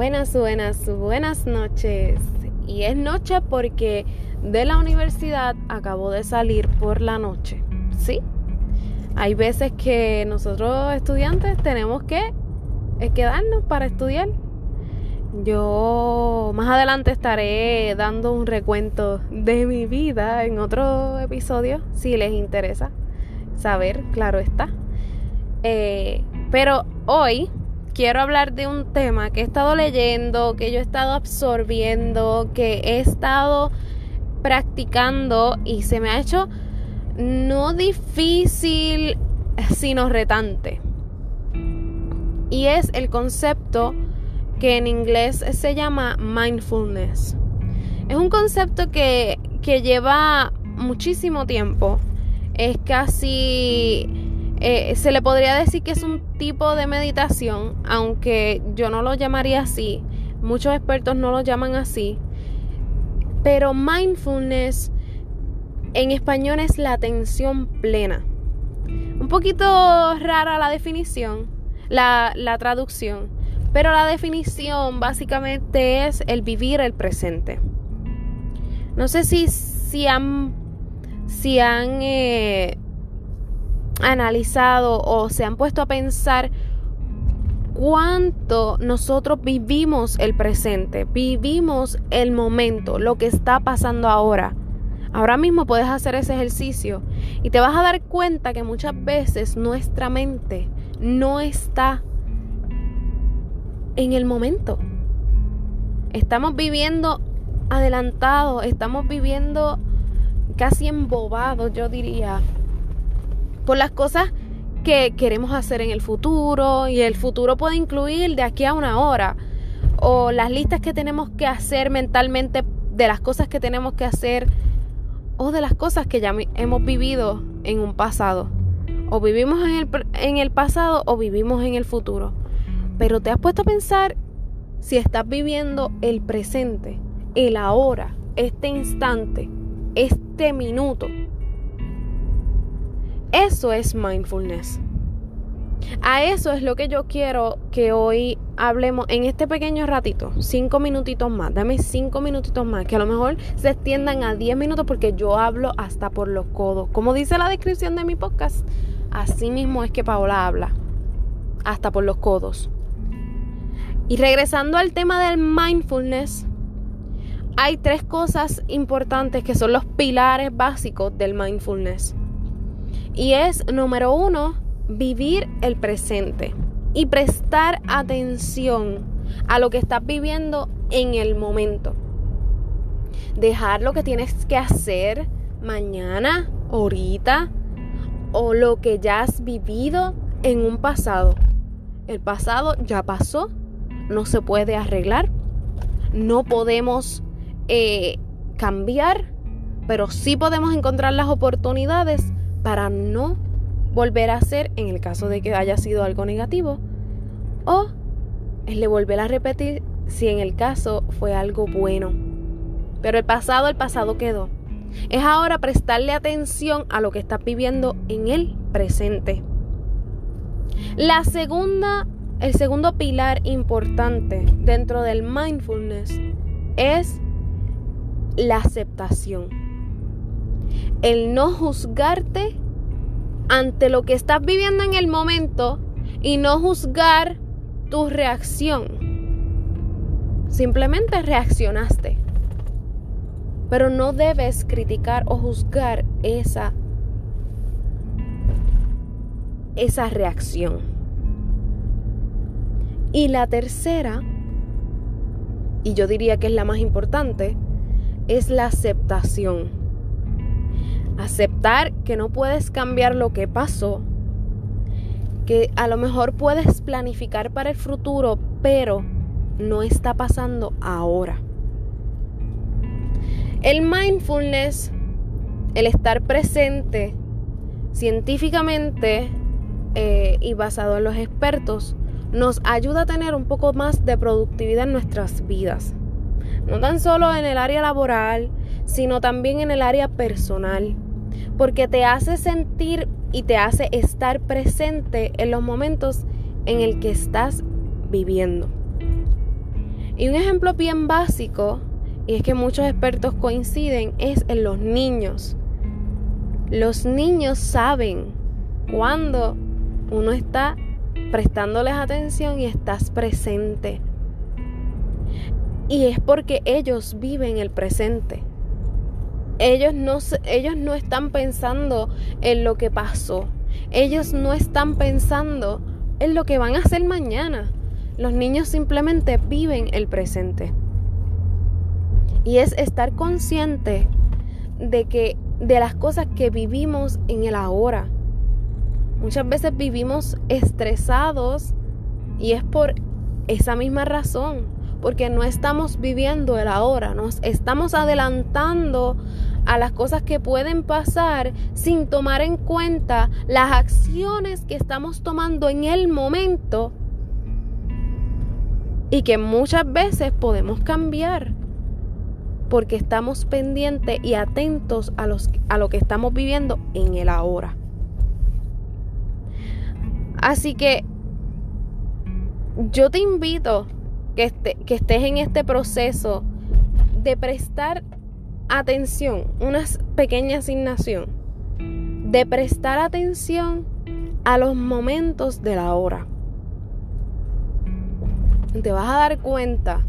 Buenas, buenas, buenas noches. Y es noche porque de la universidad acabo de salir por la noche. ¿Sí? Hay veces que nosotros estudiantes tenemos que quedarnos para estudiar. Yo más adelante estaré dando un recuento de mi vida en otro episodio, si les interesa saber, claro está. Eh, pero hoy quiero hablar de un tema que he estado leyendo, que yo he estado absorbiendo, que he estado practicando y se me ha hecho no difícil, sino retante. Y es el concepto que en inglés se llama mindfulness. Es un concepto que, que lleva muchísimo tiempo. Es casi eh, se le podría decir que es un tipo de meditación, aunque yo no lo llamaría así. Muchos expertos no lo llaman así. Pero mindfulness en español es la atención plena. Un poquito rara la definición, la, la traducción, pero la definición básicamente es el vivir el presente. No sé si, si han, si han eh, analizado o se han puesto a pensar cuánto nosotros vivimos el presente, vivimos el momento, lo que está pasando ahora. Ahora mismo puedes hacer ese ejercicio y te vas a dar cuenta que muchas veces nuestra mente no está en el momento. Estamos viviendo adelantados, estamos viviendo casi embobados, yo diría, por las cosas que queremos hacer en el futuro y el futuro puede incluir de aquí a una hora o las listas que tenemos que hacer mentalmente de las cosas que tenemos que hacer o de las cosas que ya hemos vivido en un pasado. O vivimos en el, en el pasado o vivimos en el futuro. Pero te has puesto a pensar si estás viviendo el presente, el ahora, este instante, este minuto eso es mindfulness. A eso es lo que yo quiero que hoy hablemos en este pequeño ratito, cinco minutitos más, dame cinco minutitos más, que a lo mejor se extiendan a diez minutos porque yo hablo hasta por los codos. Como dice la descripción de mi podcast, así mismo es que Paola habla, hasta por los codos. Y regresando al tema del mindfulness, hay tres cosas importantes que son los pilares básicos del mindfulness. Y es, número uno, vivir el presente y prestar atención a lo que estás viviendo en el momento. Dejar lo que tienes que hacer mañana, ahorita, o lo que ya has vivido en un pasado. El pasado ya pasó, no se puede arreglar, no podemos eh, cambiar, pero sí podemos encontrar las oportunidades para no volver a hacer en el caso de que haya sido algo negativo o le volver a repetir si en el caso fue algo bueno. Pero el pasado, el pasado quedó. Es ahora prestarle atención a lo que estás viviendo en el presente. La segunda, el segundo pilar importante dentro del mindfulness es la aceptación el no juzgarte ante lo que estás viviendo en el momento y no juzgar tu reacción. Simplemente reaccionaste. Pero no debes criticar o juzgar esa esa reacción. Y la tercera, y yo diría que es la más importante, es la aceptación. Aceptar que no puedes cambiar lo que pasó, que a lo mejor puedes planificar para el futuro, pero no está pasando ahora. El mindfulness, el estar presente científicamente eh, y basado en los expertos, nos ayuda a tener un poco más de productividad en nuestras vidas. No tan solo en el área laboral, sino también en el área personal porque te hace sentir y te hace estar presente en los momentos en el que estás viviendo. Y un ejemplo bien básico, y es que muchos expertos coinciden, es en los niños. Los niños saben cuando uno está prestándoles atención y estás presente. Y es porque ellos viven el presente. Ellos no, ellos no están pensando en lo que pasó. Ellos no están pensando en lo que van a hacer mañana. Los niños simplemente viven el presente. Y es estar consciente de que de las cosas que vivimos en el ahora. Muchas veces vivimos estresados y es por esa misma razón, porque no estamos viviendo el ahora, nos estamos adelantando a las cosas que pueden pasar sin tomar en cuenta las acciones que estamos tomando en el momento y que muchas veces podemos cambiar porque estamos pendientes y atentos a, los, a lo que estamos viviendo en el ahora. Así que yo te invito que, que estés en este proceso de prestar atención, una pequeña asignación, de prestar atención a los momentos de la hora. Te vas a dar cuenta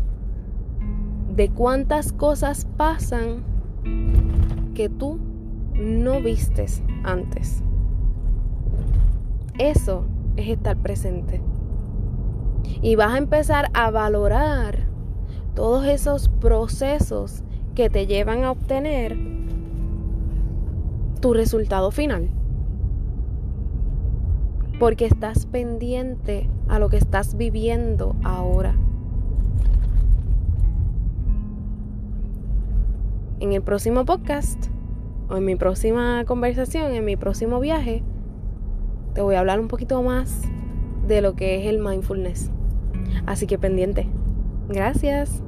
de cuántas cosas pasan que tú no vistes antes. Eso es estar presente. Y vas a empezar a valorar todos esos procesos que te llevan a obtener tu resultado final. Porque estás pendiente a lo que estás viviendo ahora. En el próximo podcast o en mi próxima conversación, en mi próximo viaje, te voy a hablar un poquito más de lo que es el mindfulness. Así que pendiente. Gracias.